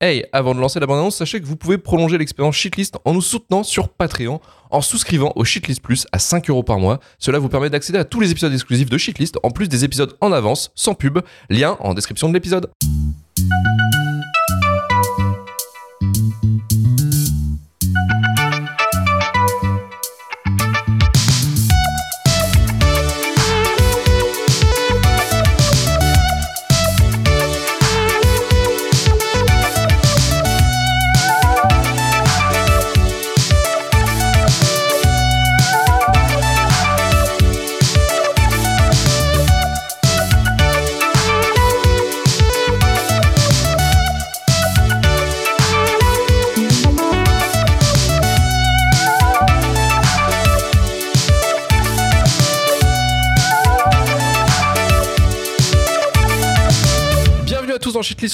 Hey, avant de lancer la bande-annonce, sachez que vous pouvez prolonger l'expérience Shitlist en nous soutenant sur Patreon en souscrivant au Shitlist Plus à 5 euros par mois. Cela vous permet d'accéder à tous les épisodes exclusifs de Shitlist en plus des épisodes en avance, sans pub. Lien en description de l'épisode.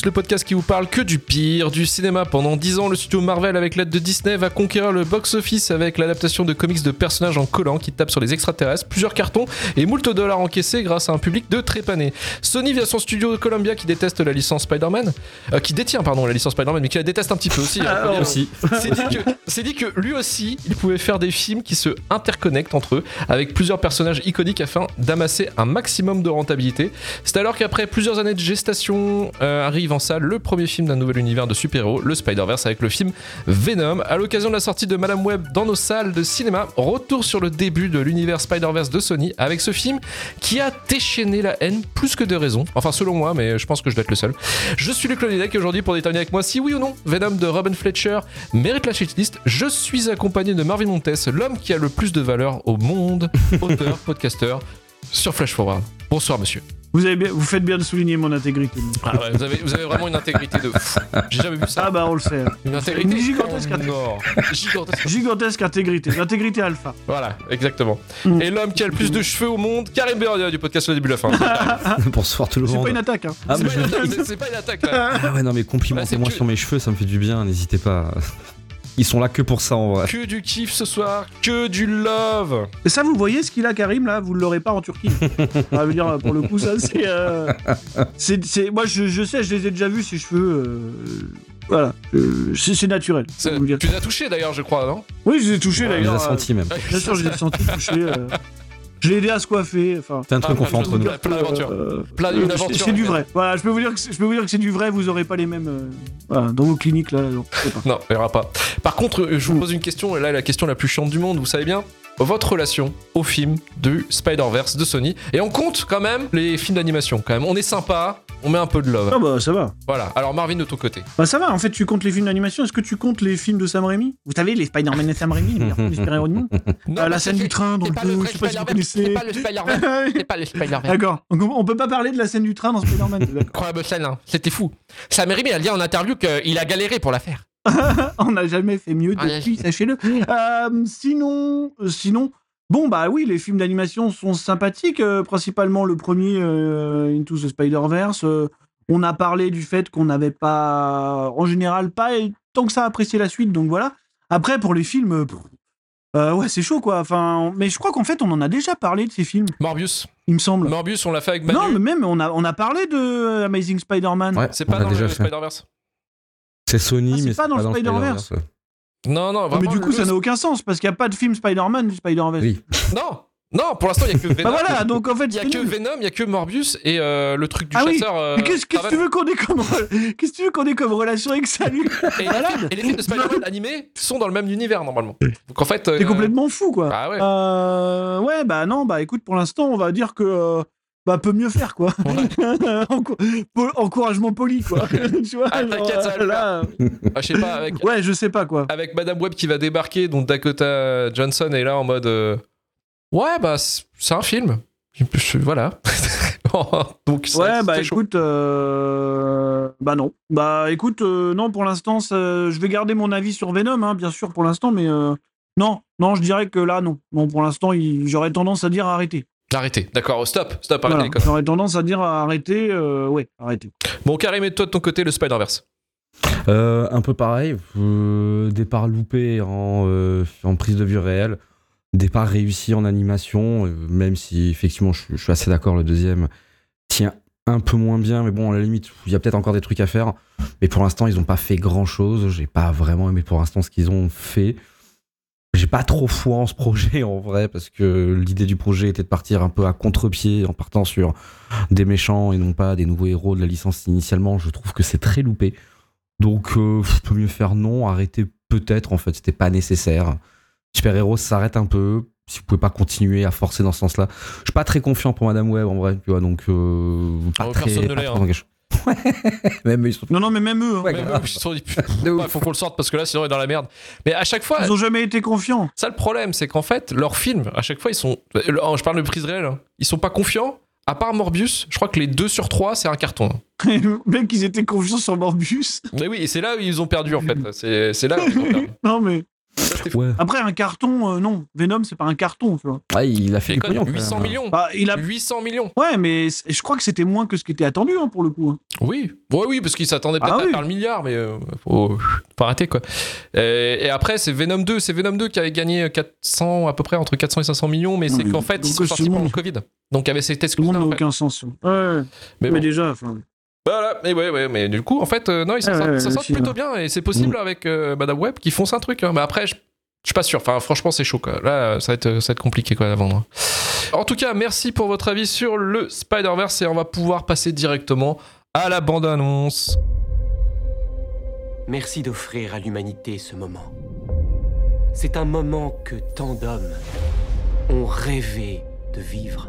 Le podcast qui vous parle que du pire du cinéma. Pendant 10 ans, le studio Marvel, avec l'aide de Disney, va conquérir le box-office avec l'adaptation de comics de personnages en collant qui tapent sur les extraterrestres, plusieurs cartons et moult dollars encaissés grâce à un public de trépanés. Sony via son studio Columbia qui déteste la licence Spider-Man, euh, qui détient pardon la licence Spider-Man, mais qui la déteste un petit peu aussi. hein, aussi. C'est dit, que, c'est dit que lui aussi, il pouvait faire des films qui se interconnectent entre eux, avec plusieurs personnages iconiques afin d'amasser un maximum de rentabilité. C'est alors qu'après plusieurs années de gestation, euh, arrive salle le premier film d'un nouvel univers de super-héros, le Spider-Verse, avec le film Venom. À l'occasion de la sortie de Madame Web dans nos salles de cinéma, retour sur le début de l'univers Spider-Verse de Sony, avec ce film qui a déchaîné la haine plus que de raison. Enfin, selon moi, mais je pense que je dois être le seul. Je suis Luc Lodidec et aujourd'hui, pour déterminer avec moi si oui ou non Venom de Robin Fletcher mérite la shitlist, je suis accompagné de Marvin Montes, l'homme qui a le plus de valeur au monde, auteur, podcasteur, sur Flash Forward. Bonsoir, monsieur. Vous, avez bien, vous faites bien de souligner mon intégrité. Ah ouais, vous, avez, vous avez vraiment une intégrité de fou. J'ai jamais vu ça. Ah bah on le sait. Une intégrité Une gigantesque or. Gigantesque. Gigantesque intégrité. L'intégrité alpha. Voilà, exactement. Mm. Et l'homme qui a le plus de cheveux au monde, Karim Beria du podcast Le Début de la Fin. Bonsoir tout le C'est monde. pas une attaque. Hein. Ah, C'est pas, je- une attaque, c'est- c'est pas une attaque là. Ah ouais, non, mais c'est complimentez-moi que- sur mes cheveux, ça me fait du bien, n'hésitez pas. Ils sont là que pour ça en vrai. Que du kiff ce soir, que du love. Et ça, vous voyez ce qu'il a, Karim, là? Vous l'aurez pas en Turquie. Ça veut dire, pour le coup, ça, c'est. euh, c'est- c'est- Moi, je, je sais, je les ai déjà vus, ces cheveux. euh, Voilà. Euh, C'est c'est naturel. C'est- faut vous dire. Tu les as touchés d'ailleurs, je crois, non? Oui, je les ai touchés, les d'ailleurs. a sentis même. euh, Bien sûr, je les ai sentis touchés. Je l'ai aidé à se coiffer. Enfin. C'est un truc qu'on fait entre nous. Plein d'aventures. Euh, Plein d'une Euh, aventure. C'est du vrai. Voilà, je peux vous dire que c'est- je peux vous dire que c'est du vrai. Vous aurez pas les mêmes euh, voilà, dans vos cliniques là. non. Non, il y aura pas. Par contre, je vous pose une question, et là, la question la plus chiante du monde, vous savez bien votre relation au film du Spider-Verse de Sony. Et on compte quand même les films d'animation, quand même. On est sympa, on met un peu de love. Ah bah ça va. Voilà. Alors, Marvin, de ton côté. Bah ça va. En fait, tu comptes les films d'animation. Est-ce que tu comptes les films de Sam Raimi? Vous savez les Spider-Man et Sam Raimi, les meilleurs films du monde. Non, Euh, la scène du train dans le pas deux, vrai je sais pas si vous Spider-Verse, connaissez. C'est pas le Spider-Verse. C'est pas le Spider-Verse. D'accord. On peut pas parler de la scène du train dans Spider-Man. Incroyable scène, hein. c'était fou. Sam Raimi a dit en interview qu'il a galéré pour la faire. on n'a jamais fait mieux Ah, depuis, sachez-le. Euh, sinon, euh, sinon, bon bah oui, les films d'animation sont sympathiques. euh, principalement le premier euh, Into the Spider-Verse. euh, on a parlé du fait qu'on n'avait pas, en général, pas tant que ça apprécié la suite. Donc voilà. Après pour les films, pff, euh, ouais c'est chaud quoi. Enfin, mais je crois qu'en fait on en a déjà parlé de ces films, Morbius. il me semble. Morbius, on l'a fait avec Manu. non, mais même on a, on a parlé de Amazing Spider-Man. Ouais, C'est pas dans déjà le. Spider-Verse. C'est Sony, Ah, c'est mais pas dans le Spider-Verse. Non, non, mais vraiment. du coup, ça n'a aucun sens parce qu'il n'y a pas de film Spider-Man du Spider-Verse. Oui. Non, non, pour l'instant, il y a que Venom. Bah voilà, donc en fait, Il y a c'est que nul. Venom, il y a que Morbius et euh, le truc du Ah oui, chasseur. euh, Mais qu'est-ce que tu veux qu'on ait comme re- qu'est-ce que tu veux qu'on ait comme relation avec ça lui? Et, les films de Spider-Man animés sont dans le même univers normalement. Donc en fait. T'es euh, complètement fou quoi. Ah ouais. Euh, ouais, bah non, bah écoute, pour l'instant, on va dire que euh, bah peut mieux faire quoi. Po- encouragement poli quoi. tu vois, Ah, t'inquiète, ça là, ah, je sais pas, avec, Ouais, je sais pas quoi. avec Madame Web qui va débarquer, dont Dakota Johnson est là en mode. euh, Ouais, bah c'est un film. Voilà. Donc ça- Ouais, bah chaud. écoute, euh, bah non. Bah écoute, euh, non, pour l'instant, je vais garder mon avis sur Venom, hein, bien sûr, pour l'instant, mais non, non, je dirais que là, non. Non, pour l'instant, il- j'aurais tendance à dire arrêter. Arrêtez. D'accord, stop, stop, arrêtez Voilà, les conneries. J'aurais tendance à dire arrêter, euh, ouais, arrêter. Bon, Karim, et toi de ton côté, le Spider-Verse? Euh, un peu pareil, euh, départ loupé en, euh, en prise de vue réelle, départ réussi en animation, euh, même si effectivement je, suis- je suis assez d'accord, le deuxième tient un peu moins bien, mais bon, à la limite, il y a peut-être encore des trucs à faire. Mais pour l'instant, ils n'ont pas fait grand-chose. J'ai pas vraiment aimé pour l'instant ce qu'ils ont fait. J'ai pas trop foi en ce projet en vrai, parce que l'idée du projet était de partir un peu à contre-pied en partant sur des méchants et non pas des nouveaux héros de la licence initialement. Je trouve que c'est très loupé. Donc, euh, peut mieux faire non, arrêter peut-être en fait, c'était pas nécessaire. Super Héros s'arrête un peu. Si vous pouvez pas continuer à forcer dans ce sens-là, je suis pas très confiant pour Madame Web en vrai, tu vois, donc euh, pas Oh, très. personne ne l'est, hein. Engagé. Ouais, même eux, ils sont. Non, non, mais même eux. hein. Ouais, grave. eux, ils se sont. Ouais, faut qu'on le sorte parce que là, sinon, on est dans la merde. Mais à chaque fois, Ils ont jamais été confiants. ça le problème, c'est qu'en fait, leurs films, à chaque fois, ils sont. euh, Je parle de prise réelle, hein. ils sont pas confiants. À part Morbius, je crois que les 2 sur 3, c'est un carton. Mec, ils étaient confiants sur Morbius. Mais oui, et c'est là où ils ont perdu en fait. C'est c'est là où ils ont perdu. non, mais Ça. Ouais. après, un carton, euh, non. Venom, c'est pas un carton, tu vois. Ouais, il a fait Et du quoi, pognon. quand 800 même. millions. Bah, il a. 800 millions. Ouais, mais je crois que c'était moins que ce qui était attendu, hein, pour le coup. hein. Oui, ouais, oui, parce qu'ils s'attendaient peut-être Ah à oui. faire le milliard, mais euh, faut, faut arrêter quoi. Et, et après, c'est Venom 2, c'est Venom 2 qui avait gagné 400, à peu près entre 400 et 500 millions, mais c'est qu'en fait, donc, ils sont sortis le pendant monde- le Covid. Donc, avec ces tests Tout le monde n'a aucun sens. Ouais. Mais Mais, bon. déjà, enfin. Voilà, mais ouais, ouais, mais du coup, en fait, euh, non, ils s'en Ouais, sortent, ouais, plutôt bien et c'est possible avec euh, Madame Web qui fonce un truc. hein. Mais après, je, je suis pas sûr. Enfin, franchement, c'est chaud quoi. Là, ça va être, ça va être compliqué quoi à vendre. En tout cas, merci pour votre avis sur le Spider-Verse et on va pouvoir passer directement à la bande-annonce. Merci d'offrir à l'humanité ce moment. C'est un moment que tant d'hommes ont rêvé de vivre.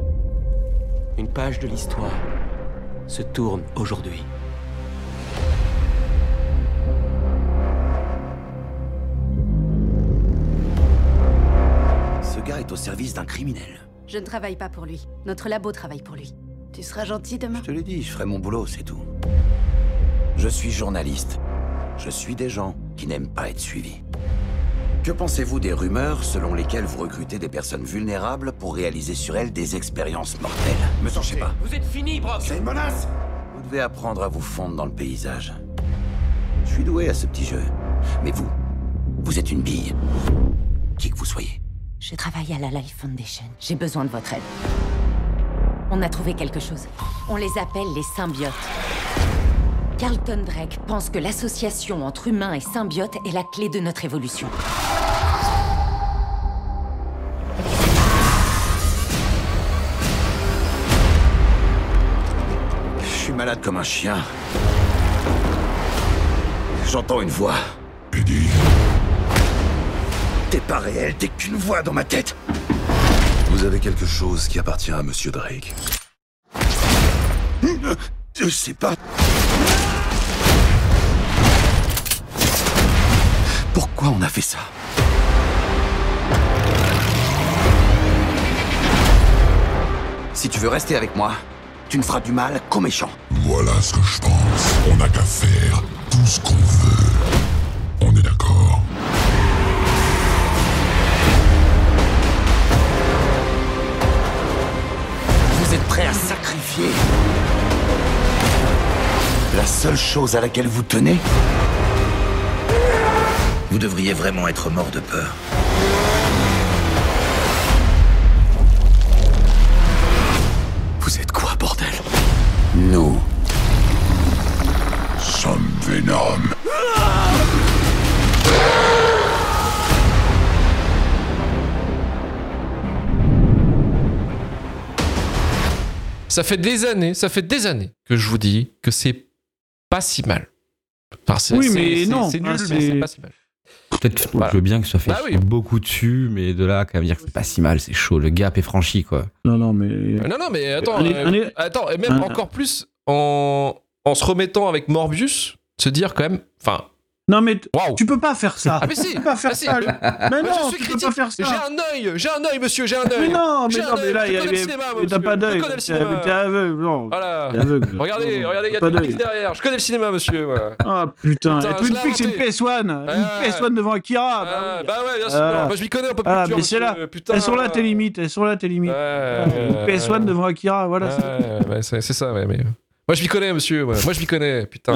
Une page de l'histoire se tourne aujourd'hui. Ce gars est au service d'un criminel. Je ne travaille pas pour lui. Notre labo travaille pour lui. Tu seras gentil demain Je te l'ai dit, je ferai mon boulot, c'est tout. Je suis journaliste. Je suis des gens qui n'aiment pas être suivis. Que pensez-vous des rumeurs selon lesquelles vous recrutez des personnes vulnérables pour réaliser sur elles des expériences mortelles? Me cherchez pas. Vous êtes fini, Brock C'est une menace Vous devez apprendre à vous fondre dans le paysage. Je suis doué à ce petit jeu. Mais vous, vous êtes une bille. Qui que vous soyez. Je travaille à la Life Foundation. J'ai besoin de votre aide. On a trouvé quelque chose. On les appelle les symbiotes. Carlton Drake pense que l'association entre humains et symbiotes est la clé de notre évolution. Malade comme un chien. J'entends une voix. Eddie, T'es pas réel, t'es qu'une voix dans ma tête. vous avez quelque chose qui appartient à Monsieur Drake. Je sais pas. Pourquoi on a fait ça? Si tu veux rester avec moi, tu ne feras du mal qu'aux méchants. Voilà ce que je pense. On n'a qu'à faire tout ce qu'on veut. On est d'accord Vous êtes prêts à sacrifier la seule chose à laquelle vous tenez? Vous devriez vraiment être mort de peur. Vous êtes quoi, bordel? Nous Venom. Ça fait des années, ça fait des années que je vous dis que c'est pas si mal. Enfin, Oui, mais non, C'est nul, mais c'est- pas si mal. Peut-être, Voilà. je veux bien que ça fait Bah oui. beaucoup dessus, mais de là, quand même dire que c'est pas si mal, c'est chaud. Le gap est franchi, quoi. Non, non, mais. Euh, Non, non, mais attends, Allez, euh, allez. attends, et même encore plus en, en se remettant avec Morbius, se dire quand même, enfin, Non, mais waouh. tu peux pas faire ça. Ah mais si, Tu peux pas faire ah, ça. Mais non, je suis tu peux critique. pas faire J'ai ça. un œil, j'ai un œil, monsieur, j'ai un Mais œil. non, J'ai mais non, mais là, il y a. mais T'as pas d'œil. Je connais le T'es aveugle. Non. Voilà. Aveugle. Regardez, Non, regardez, il y a derrière. Je connais le cinéma, monsieur. Ah putain, Putain, et Twin Peaks, c'est une inventé. PS1. Une Ouais. PS1 devant Akira. Ah, bah bah ouais, bien sûr. Ah. Je m'y connais un peu plus Ah, mais c'est là. Elles sont là tes limites, elles sont là tes limites. Une ouais, PS1 ouais. devant Akira, voilà. c'est ça, ouais, mais. Moi, je m'y connais, monsieur. Moi, je m'y connais, putain.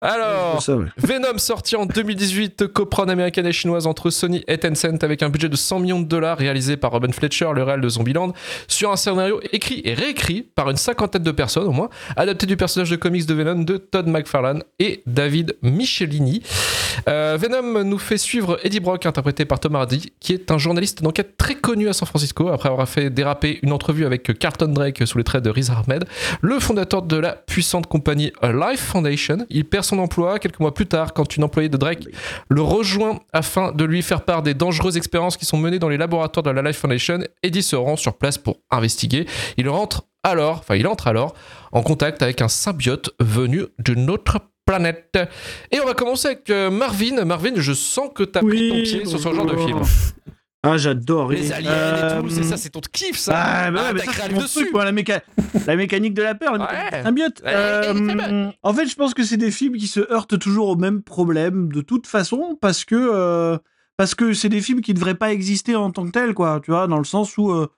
Alors, Ça, ouais. Venom sorti en 2018, coprone américaine et chinoise entre Sony et Tencent avec un budget de 100 millions de dollars réalisé par Robin Fletcher, le réal de Zombieland, sur un scénario écrit et réécrit par une cinquantaine de personnes au moins, adapté du personnage de comics de Venom de Todd McFarlane et David Michelini. Euh, Venom nous fait suivre Eddie Brock, interprété par Tom Hardy, qui est un journaliste d'enquête très connu à San Francisco, après avoir fait déraper une entrevue avec Carlton Drake sous les traits de Riz Ahmed, le fondateur de la puissante compagnie Life Foundation. Il perd son emploi quelques mois plus tard quand une employée de Drake le rejoint afin de lui faire part des dangereuses expériences qui sont menées dans les laboratoires de la Life Foundation. Eddie se rend sur place pour investiguer. Il rentre alors, enfin il entre alors en contact avec un symbiote venu de notre planète. Et on va commencer avec euh, Marvin. Marvin, je sens que t'as pris ton pied sur ce genre de film. Ah, j'adore. Les aliens euh, et tout, c'est ça, c'est ton kiff ça. Ah, bah ouais, Ah, mais ça, c'est mon dessus. truc, moi, la, méca- la mécanique de la peur, la mécanique Ouais. symbiote. Ouais, Euh, en fait, je pense que c'est des films qui se heurtent toujours au même problème de toute façon, parce que euh, parce que c'est des films qui devraient pas exister en tant que tels, quoi. Tu vois, dans le sens où, euh,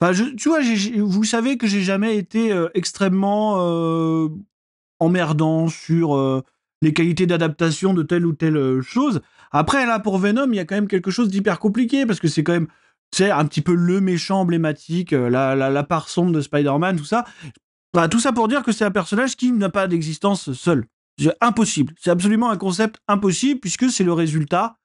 enfin, je- tu vois, vous savez que j'ai jamais été euh, extrêmement euh, emmerdant sur euh, les qualités d'adaptation de telle ou telle euh, chose. Après, là, pour Venom, il y a quand même quelque chose d'hyper compliqué parce que c'est quand même, tu sais, un petit peu le méchant emblématique, euh, la, la, la part sombre de Spider-Man, tout ça. Bah, tout ça pour dire que c'est un personnage qui n'a pas d'existence seul. C'est impossible. C'est absolument un concept impossible puisque c'est le résultat.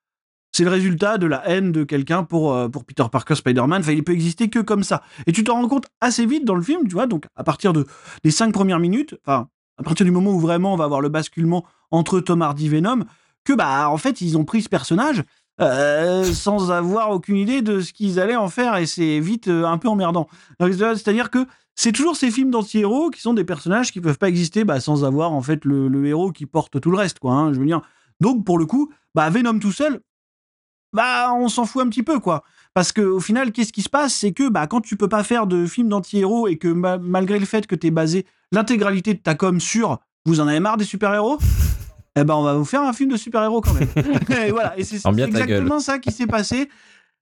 C'est le résultat de la haine de quelqu'un pour, euh, pour Peter Parker Spider-Man. Enfin, il peut exister que comme ça. Et tu t'en rends compte assez vite dans le film, tu vois. Donc, à partir de, des cinq premières minutes, enfin, à partir du moment où vraiment on va avoir le basculement entre Tom Hardy et Venom, que bah en fait ils ont pris ce personnage euh, sans avoir aucune idée de ce qu'ils allaient en faire et c'est vite euh, un peu emmerdant. Donc, C'est-à-dire que c'est toujours ces films d'anti-héros qui sont des personnages qui peuvent pas exister bah, sans avoir en fait le, le héros qui porte tout le reste quoi. hein, je veux dire. Donc pour le coup, bah Venom tout seul, bah on s'en fout un petit peu quoi. Parce que au final, qu'est-ce qui se passe, c'est que bah quand tu peux pas faire de film d'anti-héros et que ma- malgré le fait que tu basé l'intégralité de ta com sur vous en avez marre des super-héros, eh ben on va vous faire un film de super-héros quand même. et voilà, et c'est exactement ça qui s'est passé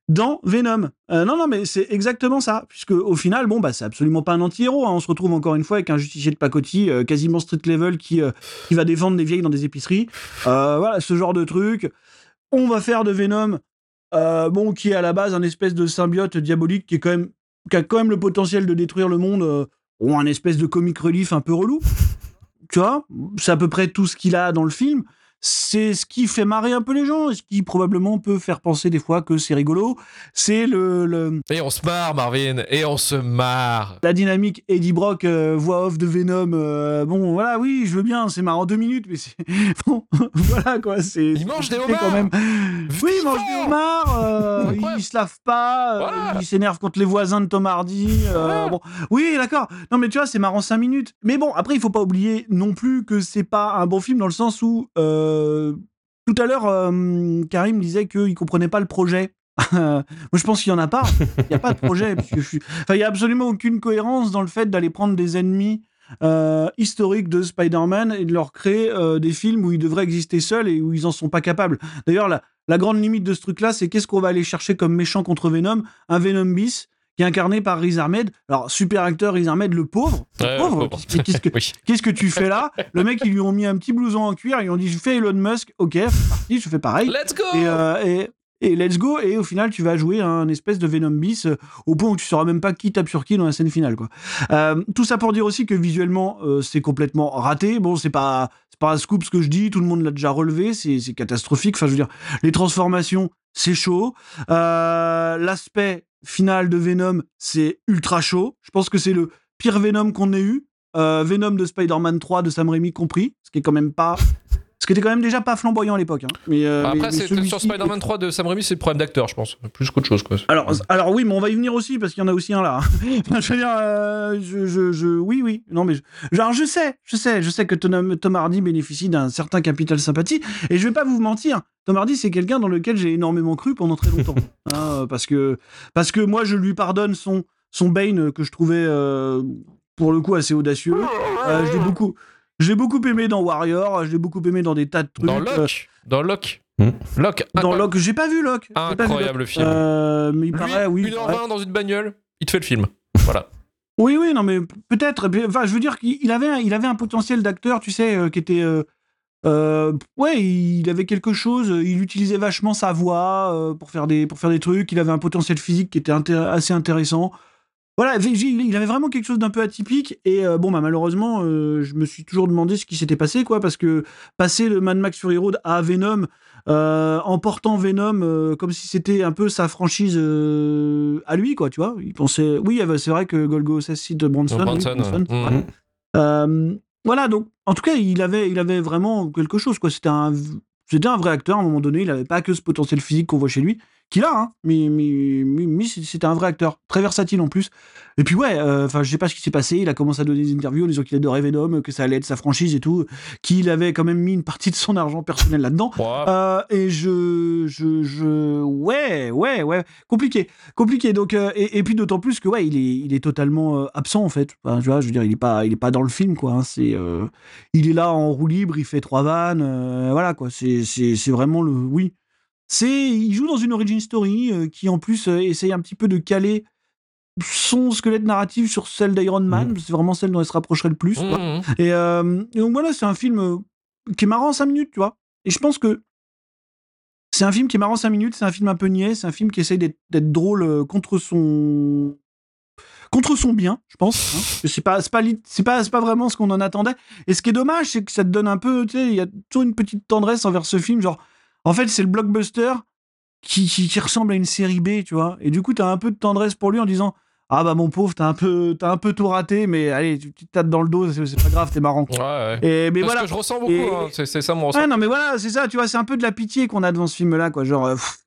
dans Venom. Euh, non, non, mais c'est exactement ça. Puisque au final, bon, bah, c'est absolument pas un anti-héros. hein. On se retrouve encore une fois avec un justicier de pacotille, euh, quasiment street level, qui, euh, qui va défendre des vieilles dans des épiceries. Voilà, ce genre de truc. On va faire de Venom, euh, bon, qui est à la base un espèce de symbiote diabolique qui, est quand même, qui a quand même le potentiel de détruire le monde, euh, ou un espèce de comic relief un peu relou. Tu vois, c'est à peu près tout ce qu'il a dans le film. C'est ce qui fait marrer un peu les gens, et ce qui probablement peut faire penser des fois que c'est rigolo. C'est le, le- Et on se marre, Marvin, et on se marre. la dynamique Eddie Brock, euh, voix off de Venom. euh, bon, voilà, oui, je veux bien, c'est marrant deux minutes, mais c'est. Bon, voilà quoi, c'est. Il mange des homards quand même. Oui, il mange des homards, euh, il se lave pas, Voilà. il s'énerve contre les voisins de Tom Hardy. Voilà. bon. Oui, d'accord. Non, mais tu vois, c'est marrant cinq minutes. Mais bon, après, il faut pas oublier non plus que c'est pas un bon film dans le sens où. euh, tout à l'heure, euh, Karim disait qu'il comprenait pas le projet. Moi, je pense qu'il y en a pas. Il n'y a pas de projet. Enfin, il y a absolument aucune cohérence dans le fait d'aller prendre des ennemis euh, historiques de Spider-Man et de leur créer euh, des films où ils devraient exister seuls et où ils en sont pas capables. D'ailleurs, la, la grande limite de ce truc-là, c'est qu'est-ce qu'on va aller chercher comme méchant contre Venom? Un Venom bis qui est incarné par Riz Ahmed. Alors, super acteur Riz Ahmed, le pauvre. Le pauvre. Qu'est-ce que- tu fais là? Le mec, ils lui ont mis un petit blouson en cuir, ils lui ont dit Je fais Elon Musk, ok, c'est parti, je fais pareil. Let's go Et, euh, et, et let's go. Et au final, tu vas jouer un espèce de Venom bis euh, au point où tu sauras même pas qui tape sur qui dans la scène finale. Quoi. Euh, tout ça pour dire aussi que visuellement, euh, c'est complètement raté. Bon, c'est pas, c'est pas un scoop ce que je dis, tout le monde l'a déjà relevé, c'est catastrophique. Enfin, je veux dire, les transformations, c'est chaud. L'aspect final de Venom, c'est ultra chaud. Je pense que c'est le pire Venom qu'on ait eu. Euh, Venom de Spider-Man 3 de Sam Raimi compris, ce qui est quand même pas. Ce qui était quand même déjà pas flamboyant à l'époque. hein. Mais, euh, mais- Après, mais c'est celui-ci sur Spider-Man 3 de Sam Raimi, c'est le problème d'acteur, je pense. Plus qu'autre chose, quoi. alors, alors oui, mais on va y venir aussi parce qu'il y en a aussi un là. Je veux dire, euh, je, je, je- oui, oui, non mais, je, genre je sais, je sais, je sais que Tom, Tom Hardy bénéficie d'un certain capital sympathie et je vais pas vous mentir. Tom Hardy, c'est quelqu'un dans lequel j'ai énormément cru pendant très longtemps, hein, parce que parce que moi je lui pardonne son son Bane que je trouvais euh, pour le coup assez audacieux. Euh, je l'ai beaucoup, je l'ai beaucoup aimé dans Warrior, je l'ai beaucoup aimé dans des tas de trucs. Dans euh, Locke Dans Locke Hmm. Locke dans incroyable. Locke, j'ai pas vu Locke. j'ai pas vu Locke. Incroyable film. Euh, mais il Lui, paraît, oui. 1h20 dans une bagnole, il te fait le film. Voilà. Oui, oui, non, mais peut-être. Enfin, je veux dire qu'il il avait, un- il avait un potentiel d'acteur, tu sais, euh, qui était. euh, Euh, ouais, il avait quelque chose. Il utilisait vachement sa voix euh, pour faire des pour faire des trucs. Il avait un potentiel physique qui était intér- assez intéressant. Voilà, il avait vraiment quelque chose d'un peu atypique. Et euh, bon, bah malheureusement, euh, je me suis toujours demandé ce qui s'était passé, quoi, parce que passer le Mad Max Fury Road à Venom, euh, en portant Venom euh, comme si c'était un peu sa franchise euh, à lui, quoi, tu vois. Il pensait, oui, euh, c'est vrai que Golgo Assassine de Bronson, oui, Bronson, Bronson, ouais. ouais. Euh, voilà, donc en tout cas, il avait, il avait vraiment quelque chose. quoi. C'était un, c'était un vrai acteur à un moment donné. Il n'avait pas que ce potentiel physique qu'on voit chez lui, qu'il a, hein, mais, mais, c'était un vrai acteur, très versatile en plus. Et puis ouais, euh, enfin, je sais pas ce qui s'est passé. Il a commencé à donner des interviews en disant qu'il adorait Venom, que ça allait être sa franchise et tout, qu'il avait quand même mis une partie de son argent personnel là-dedans. Euh, et je, je, je, ouais, ouais, ouais, compliqué, compliqué. Donc, euh, et, et puis d'autant plus que ouais, il est, il est totalement euh, absent en fait. Enfin, tu vois, je veux dire, il est pas, il est pas dans le film quoi. hein. C'est, euh, il est là en roue libre, il fait trois vannes, euh, voilà quoi. C'est, c'est, c'est vraiment le, oui. C'est, il joue dans une origin story euh, qui en plus euh, essaye un petit peu de caler son squelette narratif sur celle d'Iron Man. C'est vraiment celle dont elle se rapprocherait le plus. quoi. Mhm. Et, euh, et donc voilà, c'est un film qui est marrant en 5 minutes, tu vois. Et je pense que c'est un film qui est marrant en 5 minutes, c'est un film un peu niais, c'est un film qui essaye d'être drôle contre son contre son bien, je pense. hein. C'est pas c'est pas c'est pas c'est pas vraiment ce qu'on en attendait. Et ce qui est dommage, c'est que ça te donne un peu, tu sais, il y a toujours une petite tendresse envers ce film, genre en fait, c'est le blockbuster qui, qui, qui ressemble à une série B, tu vois. Et du coup, t'as un peu de tendresse pour lui en disant ah bah mon pauvre, t'as un peu un peu tout raté, mais allez, tu tu te dans le dos, c'est pas grave, t'es marrant. Ouais, ouais. Et mais Parce voilà. que je ressens beaucoup, Et- hein. c'est ça mon ressenti. Ouais, non, mais voilà, c'est ça, tu vois, c'est un peu de la pitié qu'on a devant ce film-là, quoi. Genre, euh, pff,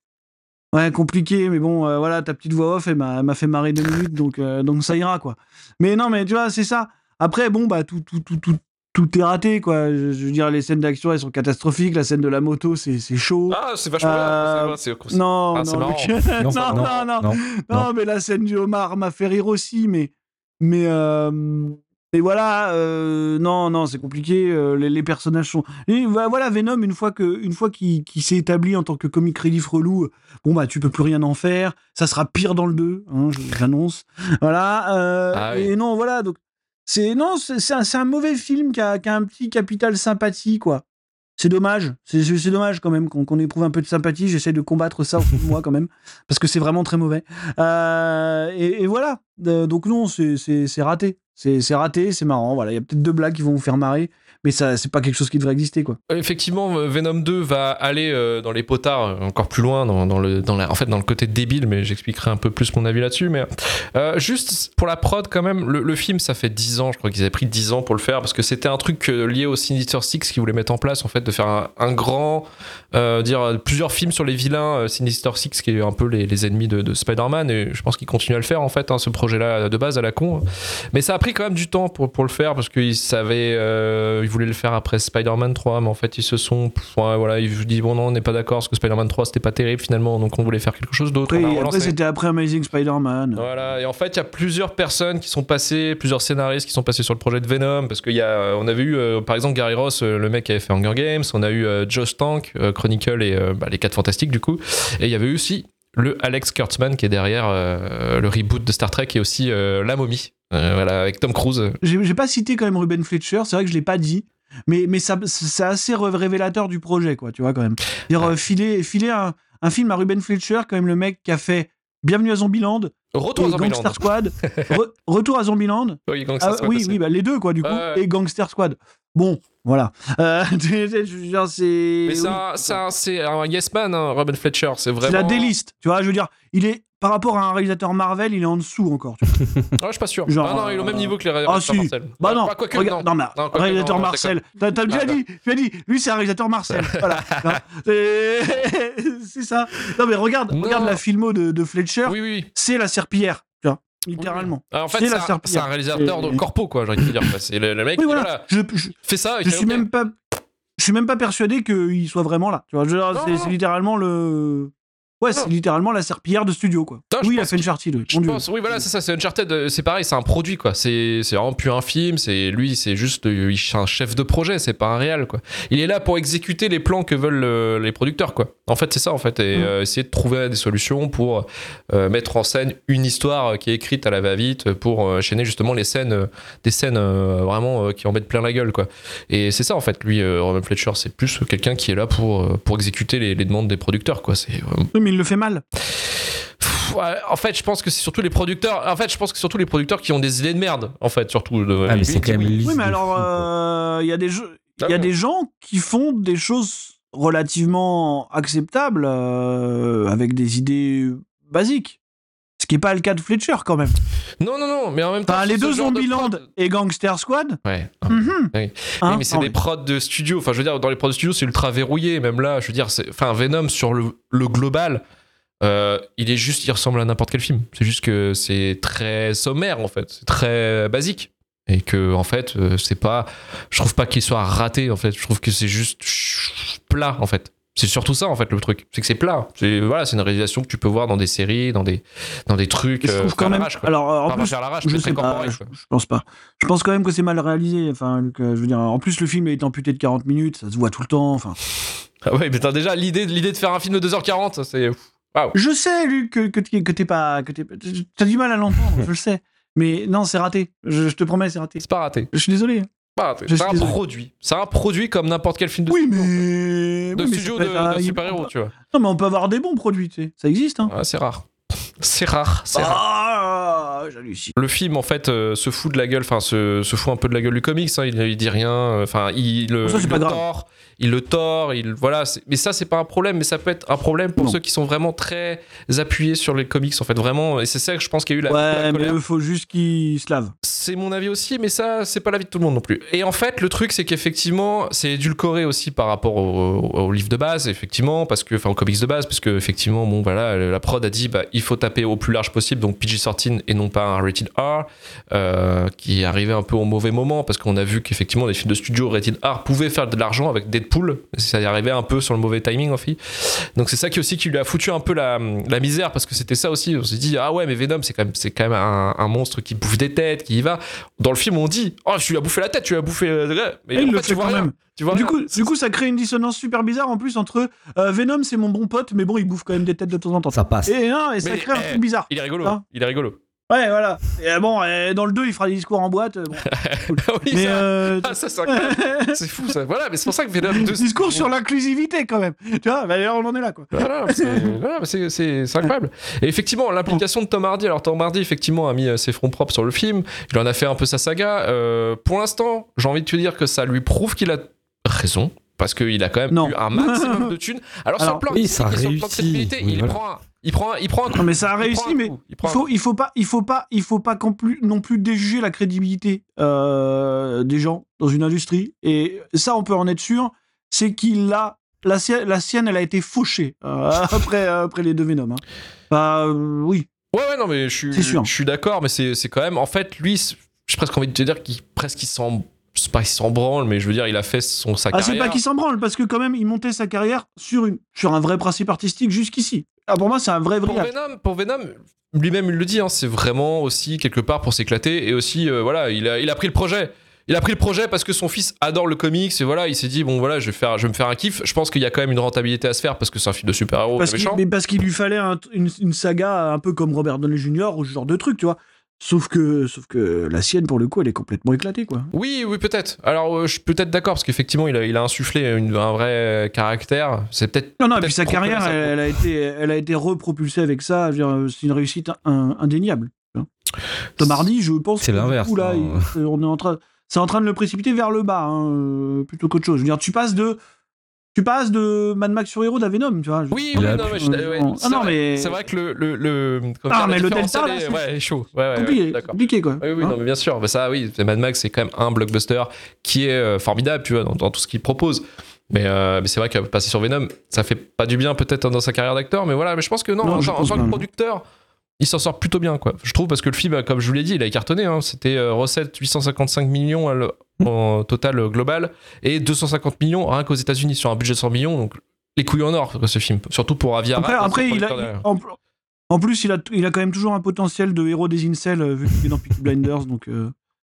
ouais, compliqué, mais bon, euh, voilà, ta petite voix off, elle m'a elle m'a fait marrer deux minutes, donc, euh, donc ça ira, quoi. Mais non, mais tu vois, c'est ça. Après, bon, bah, tout, tout, tout, tout, tout est raté, quoi. Je, je veux dire, les scènes d'action, elles sont catastrophiques. La scène de la moto, c'est c'est chaud. Ah, c'est vachement Euh, bien. c'est- c'est- non, ah, c'est non, non, non, non, non, non, mais la scène du homard m'a fait rire aussi, mais. Mais. euh, mais voilà, euh, non, non, c'est compliqué. euh, les, les personnages sont. Et voilà, Venom, une fois que, une fois qu'il qu'il s'est établi en tant que comic relief relou, euh, bon bah tu peux plus rien en faire. Ça sera pire dans le 2, hein, je- j'annonce. Voilà. euh, Ah oui. Et non, voilà, donc c'est non, c'est un, mauvais film qui a, un petit capital sympathie, quoi. C'est dommage, c'est dommage quand même qu'on éprouve un peu de sympathie. J'essaie de combattre ça au fond de moi quand même, parce que c'est vraiment très mauvais. Euh, et, et voilà, Euh, donc non, c'est- raté. C'est raté, c'est marrant. Voilà, il y a peut-être deux blagues qui vont vous faire marrer, mais ça, c'est pas quelque chose qui devrait exister, quoi. Effectivement, euh, Venom 2 va aller euh, dans les potards euh, encore plus loin, dans, le, dans la, en fait dans le côté débile, mais j'expliquerai un peu plus mon avis là-dessus. Mais euh, juste pour la prod, quand même, le, film, ça fait 10 ans, je crois qu'ils avaient pris 10 ans pour le faire, parce que c'était un truc euh, lié au Sinister Six qu'ils voulaient mettre en place, en fait, de faire un, grand, euh, dire euh, plusieurs films sur les vilains euh, Sinister Six, qui est un peu les, ennemis de, de Spider-Man, et je pense qu'ils continuent à le faire, en fait, hein, ce projet-là de base à la con. Mais ça a pris quand même du temps pour, pour le faire, parce qu'ils savaient, euh, ils voulaient le faire après Spider-Man 3, mais en fait, ils se sont. pff, ouais, voilà, ils se disent, bon, non, on n'est pas d'accord, parce que Spider-Man 3, c'était pas terrible finalement, donc on voulait faire quelque chose d'autre. A après, c'était après Amazing Spider-Man. Voilà, et en fait, il y a plusieurs personnes qui sont passées, plusieurs scénaristes qui sont passés sur le projet de Venom, parce qu'il y a, on avait eu, euh, par exemple, Gary Ross, euh, le mec qui avait fait Hunger Games, on a eu euh, Josh Tank, euh, Chronicle et euh, bah, les 4 Fantastiques, du coup, et il y avait eu aussi le Alex Kurtzman qui est derrière euh, le reboot de Star Trek et aussi euh, La Momie, euh, voilà, avec Tom Cruise. J'ai pas cité quand même Ruben Fletcher, c'est vrai que je l'ai pas dit, mais, mais ça, c'est assez révélateur du projet, quoi, tu vois, quand même. Dire, filer, filer un, un film à Ruben Fletcher, quand même le mec qui a fait Bienvenue à Zombieland Retour à Zombieland. Gangster Squad, Re- Retour à Zombieland, Oui, Gangster Ah, Squad oui, oui, bah, les deux, quoi, du coup, et Gangster Squad. Bon, voilà. Euh, c'est. Mais c'est un- c'est c'est yes man, hein, Robin Fletcher. C'est c'est vraiment. la déliste, tu vois, je veux dire, il est. Par rapport à un réalisateur Marvel, il est en dessous encore. tu vois. Ah, je suis pas sûr. Genre, ah non, il est au même euh, niveau que les Ah réalisateurs si, Marcel. bah non, Pas quoique, regarde- non. non, mais Non, réalisateur non, Marcel, t'as t'as déjà Ah, dit, tu as dit, lui c'est un réalisateur Marcel, voilà, c'est c'est ça. Non mais regarde, regarde la filmo de, de Fletcher, Oui, oui, oui. c'est la serpillière, littéralement. Ah, en fait, C'est un, serpillière. c'est un réalisateur C'est- de corpo, quoi, j'ai envie de dire. C'est le, le mec Oui qui voilà, voilà, je, je, fait ça. et je suis même pas, je suis même pas persuadé qu'il soit vraiment là, tu vois. Je veux dire, Non, c'est- non. c'est littéralement le, ouais, c'est littéralement la serpillière de studio quoi. Oui, il a fait Uncharted, oui. Je pense, oui, voilà, c'est ça, c'est Uncharted, euh, c'est pareil, c'est un produit, quoi. C'est vraiment plus un film, c'est lui, c'est juste euh, un chef de projet, c'est pas un réel, quoi. Il est là pour exécuter les plans que veulent euh, les producteurs, quoi. En fait, c'est ça, en fait, et Mm. euh, essayer de trouver des solutions pour euh, mettre en scène une histoire qui est écrite à la va-vite pour euh, enchaîner justement les scènes, des scènes vraiment qui en mettent plein la gueule, quoi. Et c'est ça, en fait, lui, Roman Fletcher, c'est plus quelqu'un qui est là pour, pour exécuter les, les demandes des producteurs, quoi. C'est mais il le fait mal. En fait, je pense que c'est surtout les producteurs. En fait, je pense que c'est surtout les producteurs qui ont des idées de merde. En fait, surtout. de- Ah, mais c'est quand même Oui, mais alors, euh, il y a des jeux. Ah Il y a bon. des gens qui font des choses relativement acceptables euh, avec des idées basiques. Ce qui n'est pas le cas de Fletcher quand même. Non, non, non. Mais en même temps, Enfin, les deux de Zombieland prod- et Gangster Squad. Ouais. mhm. Oui. Hein, oui, mais c'est non, des prods de studio. Enfin, je veux dire, dans les prods de studio, c'est ultra verrouillé. Même là, je veux dire, c'est- enfin, Venom sur le, le global, euh, il est juste, il ressemble à n'importe quel film. C'est juste que c'est très sommaire en fait, c'est très basique. Et que en fait, euh, c'est pas, je trouve pas qu'il soit raté en fait. Je trouve que c'est juste plat en fait. C'est surtout ça en fait le truc, c'est que c'est plat. C'est voilà, c'est une réalisation que tu peux voir dans des séries, dans des dans des trucs. je euh, trouve quand même. Alors, en Enfin, pas plus, faire l'arrache, je sais pas, je, pense pas. Je pense quand même que c'est mal réalisé. Enfin, que, je veux dire, en plus le film est amputé de 40 minutes, ça se voit tout le temps. Enfin, Ah ouais, mais t'as déjà l'idée l'idée de faire un film de 2h40, ça, c'est waouh. je sais, Luc, que, que, t'es- que t'es pas, que t'es, t'as du mal à l'entendre, je le sais. Mais non, c'est raté. Je, je te promets, c'est raté. C'est pas raté. Je suis désolé. C'est un produit. C'est un produit comme n'importe quel film de Oui, studio, mais de oui, mais studio ça de, peut être un- de super-héros, tu vois. Non, mais on peut avoir des bons produits, tu sais. Ça existe, hein. Ouais, c'est rare. C'est rare, c'est rare. Ah. Le film, en fait, euh, se fout de la gueule, enfin, se, se fout un peu de la gueule du comics. hein, il, il dit rien, euh, enfin, il, le- Ça, c'est il pas le grave. Il le tord, il voilà. Mais ça, c'est pas un problème, mais ça peut être un problème pour Non. ceux qui sont vraiment très appuyés sur les comics, en fait, vraiment. Et c'est ça que je pense qu'il y a eu la, la Ouais, mais il faut juste qu'ils se lavent. C'est mon avis aussi, mais ça, c'est pas l'avis de tout le monde non plus. Et en fait, le truc, c'est qu'effectivement, c'est édulcoré aussi par rapport au, au livre de base, effectivement, parce que, enfin, aux comics de base, parce que, effectivement, bon, voilà, la prod a dit, bah, il faut taper au plus large possible, donc PG-13 et non pas un rated R, euh, qui est arrivé un peu au mauvais moment, parce qu'on a vu qu'effectivement, les films de studio rated R pouvaient faire de l'argent avec Deadpool, ça y arrivait un peu sur le mauvais timing, en fait. Donc c'est ça qui aussi qui lui a foutu un peu la, la misère, parce que c'était ça aussi, on s'est dit, ah ouais, mais Venom, c'est quand même, c'est quand même un, un monstre qui bouffe des têtes, qui y va. Dans le film, on dit, oh, tu lui as bouffé la tête, tu lui as bouffé. euh, Mais Et il fait, le tu fait vois quand rien. même. Tu vois Du rien. coup, du coup, ça crée une dissonance super bizarre en plus entre euh, Venom, c'est mon bon pote, mais bon, il bouffe quand même des têtes de temps en temps. Ça passe. Et, non, et ça Mais, crée un eh, truc bizarre. il est rigolo. Hein il est rigolo. Ouais, voilà. Et euh, bon, euh, dans le 2, il fera des discours en boîte. euh, bon. oui, mais ça, euh, ah, ça, c'est fou ça. Voilà, mais c'est pour ça que Venom 2. c'est- discours sur l'inclusivité quand même. Tu vois, bah, d'ailleurs, on en est là, quoi. Voilà, c'est incroyable. Et effectivement, l'implication de Tom Hardy. Alors, Tom Hardy, effectivement, a mis ses fronts propres sur le film. Il en a fait un peu sa saga. Euh, pour l'instant, j'ai envie de te dire que ça lui prouve qu'il a raison. Parce qu'il a quand même Non. eu un maximum de thunes. Alors, sur le plan oui, ça sur le plan de crédibilité, Oui, il, voilà. prend un, il, prend il prend un coup. Non, mais ça a réussi, mais. Il il faut, il faut pas, il faut pas, il faut pas non plus, non plus déjuger la crédibilité euh, des gens dans une industrie. Et ça, on peut en être sûr, c'est qu'il a la, sienne- la sienne, elle a été fauchée euh, après, après les deux Venom. Hein. Bah euh, oui. Ouais, ouais, non, mais je suis, je suis d'accord, mais c'est quand même. En fait, lui, j'ai presque envie de te dire qu'il presque il s'en. C'est pas qu'il s'en branle, mais je veux dire, il a fait son, sa Ah, c'est carrière. pas qu'il s'en branle, parce que quand même, il montait sa carrière sur, une, sur un vrai principe artistique jusqu'ici. Ah, pour moi, c'est un vrai vrai. pour Venom, pour Venom, lui-même il le dit, hein, c'est vraiment aussi quelque part pour s'éclater et aussi euh, voilà, il a, il a pris le projet. Il a pris le projet parce que son fils adore le comics et voilà, il s'est dit bon voilà, je vais faire, je vais me faire un kiff. Je pense qu'il y a quand même une rentabilité à se faire parce que c'est un film de super-héros Parce mais parce qu'il lui fallait un- une, une saga un peu comme Robert Downey Jr. ou ce genre de truc, tu vois. Sauf que, sauf que la sienne, pour le coup, elle est complètement éclatée, quoi. Oui, oui, peut-être. Alors, euh, je suis peut-être d'accord parce qu'effectivement, il a, il a insufflé une- un vrai caractère. C'est peut-être. Non, non, et puis sa carrière, elle, a été, elle a été repropulsée avec ça. Dire, C'est une réussite un- indéniable. Tom Hardy, je pense. C'est l'inverse, coup, Là, hein. il- on est en train, c'est en train de le précipiter vers le bas, hein, euh, plutôt qu'autre chose. Je veux dire, tu passes de, tu passes de Mad Max sur Hero d'Avenom, tu vois. Je- Oui, oui, a non, mais je- ouais, Ah c'est non, vrai- mais- c'est vrai que le. le, Ah, mais le Delta, là, est- c'est- ouais, est chaud. Ouais, ouais, compliqué, quoi. Oui, oui, Hein non, mais bien sûr. Ça, oui, Mad Max, c'est quand même un blockbuster qui est euh, formidable, tu vois, dans, dans tout ce qu'il propose. Mais, euh, mais c'est vrai que passer sur Venom, ça fait pas du bien peut-être dans sa carrière d'acteur, mais voilà, mais je pense que non, Non, en, tant- que non. producteur, il s'en sort plutôt bien, quoi. Je trouve parce que le film, comme je vous l'ai dit, il a cartonné. Hein. C'était euh, recette 855 millions à en total euh, global et 250 millions rien qu'aux États-Unis sur un budget de 100 millions. Donc les couilles en or, ce film. Surtout pour Aviara. Après, après il a, en, en plus, il a, il a quand même toujours un potentiel de héros des incels, euh, vu qu'il est dans Peaky Blinders, donc. euh,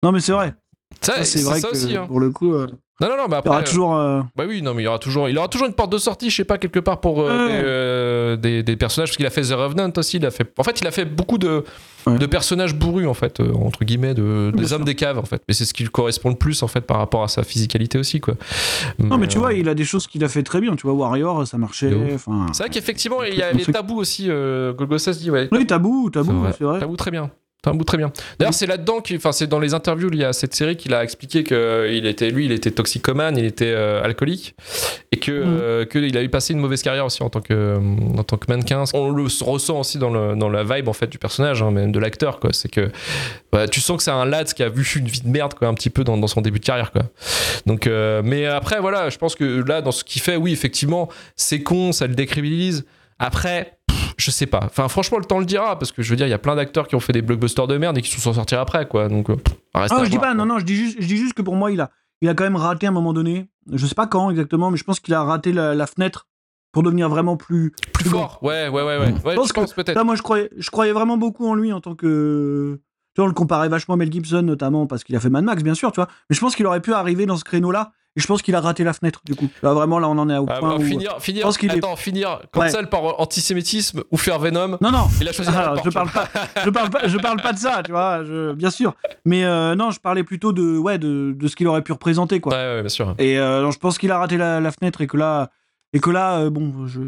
Non, mais c'est vrai. Ça, Ça, c'est vrai ça que aussi. hein. pour le coup. euh, Non, non, non, mais Il y après. aura toujours. euh, Bah oui, non, mais il y aura toujours, il aura toujours une porte de sortie, je sais pas, quelque part pour euh, Ouais. des, euh, des, des personnages, parce qu'il a fait The Revenant aussi, il a fait, en fait, il a fait beaucoup de, Ouais. de personnages bourrus, en fait, euh, entre guillemets, de, des hommes des caves, en fait. Mais c'est ce qui lui correspond le plus, en fait, par rapport à sa physicalité aussi, quoi. Non, mais tu euh, vois, il a des choses qu'il a fait très bien. Tu vois, Warrior, ça marchait. C'est vrai qu'effectivement, il y a les tabous aussi, euh, Golgothas dit, ouais. Oui, tabou, tabou, C'est vrai. vrai. Tabou très bien. Tabou très bien. D'ailleurs, c'est là-dedans, enfin, c'est dans les interviews liées à cette série qu'il a expliqué que il était, lui, il était toxicomane, il était euh, alcoolique, et que euh, qu'il a eu passé une mauvaise carrière aussi en tant que euh, en tant que mannequin. On le ressent aussi dans le dans la vibe en fait du personnage, hein, même de l'acteur, quoi. C'est que bah, tu sens que c'est un lad qui a vu une vie de merde, quoi, un petit peu dans, dans son début de carrière, quoi. Donc, euh, mais après, voilà, je pense que là, dans ce qu'il fait, oui, effectivement, c'est con, ça le décrédibilise. Après, je sais pas. Enfin, franchement, le temps le dira, parce que je veux dire, il y a plein d'acteurs qui ont fait des blockbusters de merde et qui se sont sortis après, quoi. Donc, euh, pff, reste Ah, à je dis pas, quoi. non, non, je dis juste, je dis juste que pour moi, il a, il a quand même raté à un moment donné. Je sais pas quand exactement, mais je pense qu'il a raté la, la fenêtre pour devenir vraiment plus, Plus bon. fort, ouais, ouais, ouais, ouais. ouais pense je pense peut-être. Moi, je croyais, je croyais vraiment beaucoup en lui en tant que. Tu vois, on le comparait vachement à Mel Gibson, notamment parce qu'il a fait Mad Max, bien sûr, tu vois. Mais je pense qu'il aurait pu arriver dans ce créneau-là. Et je pense qu'il a raté la fenêtre, du coup. Là, vraiment, là, on en est au Ah, point bah, où. finir, finir, pense qu'il est- attends, finir, quand Ouais. par antisémitisme ou faire Venom, Non, non, il a choisi la alors, je parle pas, je parle pas, je parle pas de ça, tu vois, je- bien sûr. Mais euh, non, je parlais plutôt de, ouais, de, de ce qu'il aurait pu représenter, quoi. Ouais, ouais, bien sûr. Et euh, non, je pense qu'il a raté la, la fenêtre et que là, et que là, euh, bon, je.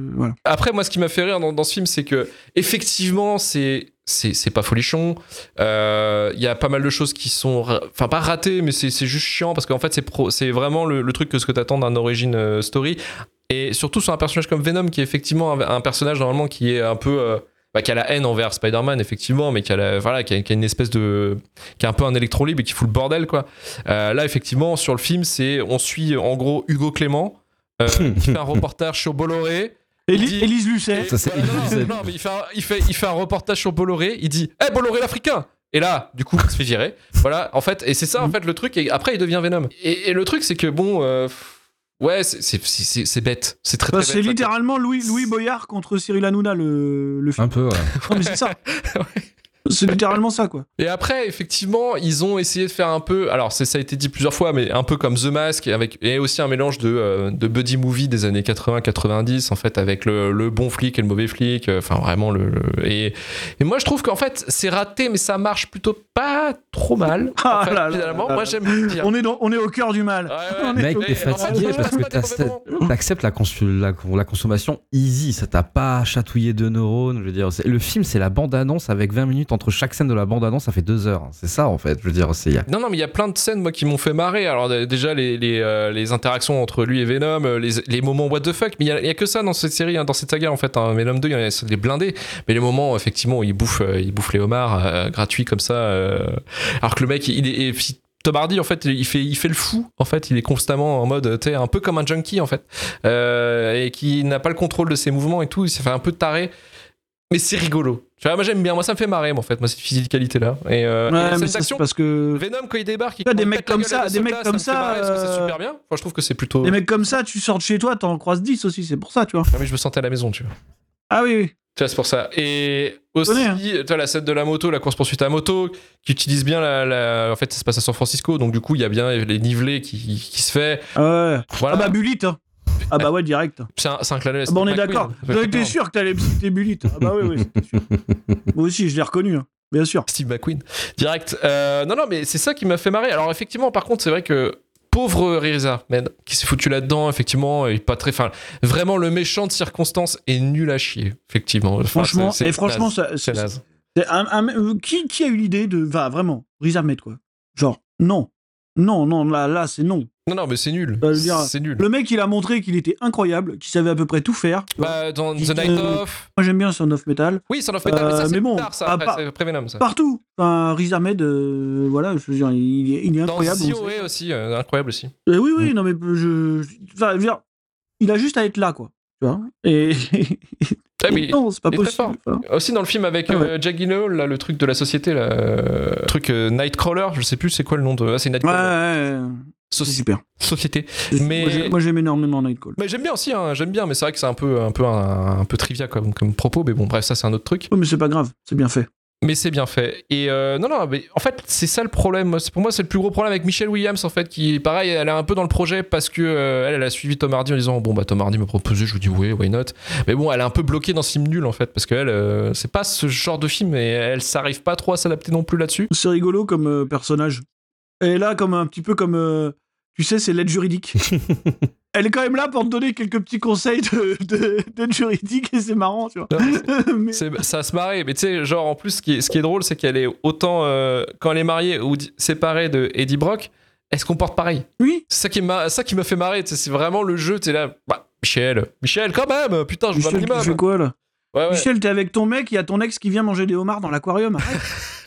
Après, moi, ce qui m'a fait rire dans, ce film, c'est que effectivement, c'est c'est pas folichon. Euh, Il y a pas mal de choses qui sont, enfin pas ratées, mais c'est juste chiant parce qu'en fait, c'est vraiment le, truc que ce que t'attends d'un origin euh, story. Et surtout sur un personnage comme Venom, qui est effectivement un, personnage normalement qui est un peu euh, bah, qui a la haine envers Spider-Man effectivement, mais qui a voilà, qui a, une espèce de, qui a un peu un électron et qui fout le bordel quoi. Euh, là, effectivement, sur le film, c'est on suit en gros Hugo Clément. Euh, qui fait un reportage sur Bolloré Élise Lucet. et Ça, c'est voilà, non, non, Élise. non, mais il fait, un, il, fait, il fait un reportage sur Bolloré, il dit Eh Bolloré l'Africain Et là, du coup, il se fait virer. Voilà, en fait, et c'est ça, en Mhm. fait, le truc, et après, il devient Venom. Et, et le truc, c'est que, bon, euh, ouais, c'est- c'est c'est- c'est bête. C'est très, très Bah, bête. c'est littéralement Louis, Louis Boyard contre Cyril Hanouna, le, le film. Un peu, ouais. Non, mais c'est ça. C'est littéralement ça, quoi. Et après, effectivement, ils ont essayé de faire un peu, alors ça a été dit plusieurs fois, mais un peu comme The Mask, et, avec, et aussi un mélange de, euh, de buddy movie des années 80-90, en fait, avec le, le bon flic et le mauvais flic, euh, enfin vraiment le... le- et, et moi, je trouve qu'en fait, c'est raté, mais ça marche plutôt pas trop mal. en Ah fait, là là finalement, là moi j'aime bien. On est, dans- on est au cœur du mal. Ouais, ouais. Mec, t'es en fait, fatigué parce que t'acceptes la, consu- la, la consommation easy, ça t'a pas chatouillé de neurones. Je veux dire, le film, c'est la bande-annonce avec 20 minutes entre chaque scène de la bande-annonce, ça fait deux heures. C'est ça, en fait. Je veux dire, c'est. Non, non, mais il y a plein de scènes, moi, qui m'ont fait marrer. Alors, déjà, les, euh, les interactions entre lui et Venom, euh, les, les moments what the fuck. Mais il y a- il que ça dans cette série, hein, dans cette saga, en fait. Hein. Venom 2, il y a des blindés. Mais les moments, effectivement, où il bouffe, euh, il bouffe les homards euh, gratuits comme ça. alors que le mec, il est. puis, Tom Hardy, en fait, il fait, il fait le fou. En fait, il est constamment en mode, tu un peu comme un junkie, en fait. Et qui n'a pas le contrôle de ses mouvements et tout. Il s'est fait un peu taré. Mais c'est rigolo. Tu vois, moi, j'aime bien. Moi, ça me fait marrer, en fait, moi, cette physicalité-là. Et, euh, et Ouais, ça, c'est d'action- parce que Venom quand il débarque, il Tu vois, des mecs comme ça, des mecs comme ça, c'est euh, super bien. Enfin, je trouve que c'est plutôt. des mecs comme ça, tu sors de chez toi, t'en croises 10 aussi, c'est pour ça, tu vois. Ah, mais je me sentais à la maison, tu vois. Ah oui, oui. Tu vois, c'est pour ça. Et aussi, hein. tu vois, la scène de la moto, la course poursuite à moto, qui utilise bien la, la- En fait, ça se passe à San Francisco, donc du coup, il y a bien les nivelés qui, qui se fait. Ah ouais. Voilà. Ah bah Bullitt. hein. Ah bah ouais, direct. c'est un, un à Ah bah on est d'accord. J'en étais sûr que t'allais me citer. Ah bah oui, oui, sûr. Moi aussi, je l'ai reconnu, hein. bien sûr. Steve McQueen, direct. Euh, non, non, mais c'est ça qui m'a fait marrer. Alors, effectivement, par contre, c'est vrai que pauvre Reza, man, qui s'est foutu là-dedans, effectivement, et pas très. Enfin, vraiment, le méchant de circonstance est nul à chier, effectivement. Enfin, Franchement, et franchement, c'est c'est- naze. c'est un- un- qui, qui a eu l'idée de. Va, vraiment, Riz Ahmed, quoi. Genre, non. Non, non, là, là c'est non. Non, non, mais c'est nul. Bah, dire, c'est nul. Le mec, il a montré qu'il était incroyable, qu'il savait à peu près tout faire. Bah, dans The Night euh, Of. Moi, j'aime bien Son of Metal. Oui, Son of Metal, mais ça, euh, c'est mais bon, plus tard, ça. à après, part- c'est après Venom, ça. Partout. Enfin, Riz Ahmed, euh, voilà, je veux dire, il, est- il est Dans incroyable. sait. aussi, euh, incroyable aussi. Euh, oui, oui, non, mais je. Enfin, je veux dire, il a juste à être là, quoi. Tu vois? Et. Ah non, c'est pas possible. Enfin, Aussi dans le film avec Ah ouais. euh, Jack Gyllenhaal, là, le truc de la société, là, euh, truc euh, Nightcrawler, je sais plus c'est quoi le nom de. Ah, c'est Ouais, Nightcrawler. ouais, ouais, c'est Soci- super. Société. Mais- Moi, j'ai- Moi, j'aime énormément Nightcall. Mais j'aime bien aussi, hein, j'aime bien, mais c'est vrai que c'est un peu, un peu, un, un peu trivia comme, comme propos, mais bon, bref, ça c'est un autre truc. Oui, mais c'est pas grave, c'est bien fait. Mais c'est bien fait. Et euh, non, non, mais en fait, c'est ça le problème. Pour moi, c'est le plus gros problème avec Michelle Williams, en fait, qui, pareil, elle est un peu dans le projet parce que euh, elle, a suivi Tom Hardy en disant Bon, bah, Tom Hardy m'a proposé, je lui dis oui, why not? Mais bon, elle est un peu bloquée dans ce film nul, en fait, parce qu'elle, euh, c'est pas ce genre de film et elle s'arrive pas trop à s'adapter non plus là-dessus. C'est rigolo comme euh, personnage. Elle est là comme un petit peu comme, tu sais, c'est l'aide juridique. Elle est quand même là pour te donner quelques petits conseils de- de- d'aide juridique et c'est marrant, tu vois. Mais- C'est- ça se marrer, mais tu sais, genre, en plus, ce qui est, ce qui est drôle, c'est qu'elle est autant, euh, quand elle est mariée ou séparée de Eddie Brock, elle se comporte pareil. Oui, C'est ça qui m'a ça qui m'a fait marrer, tu sais, c'est vraiment le jeu, tu es là, bah, Michel, Michel, quand même, putain, je Michel, tu minimum. fais quoi là Ouais, ouais. Michel, t'es avec ton mec, il y a ton ex qui vient manger des homards dans l'aquarium.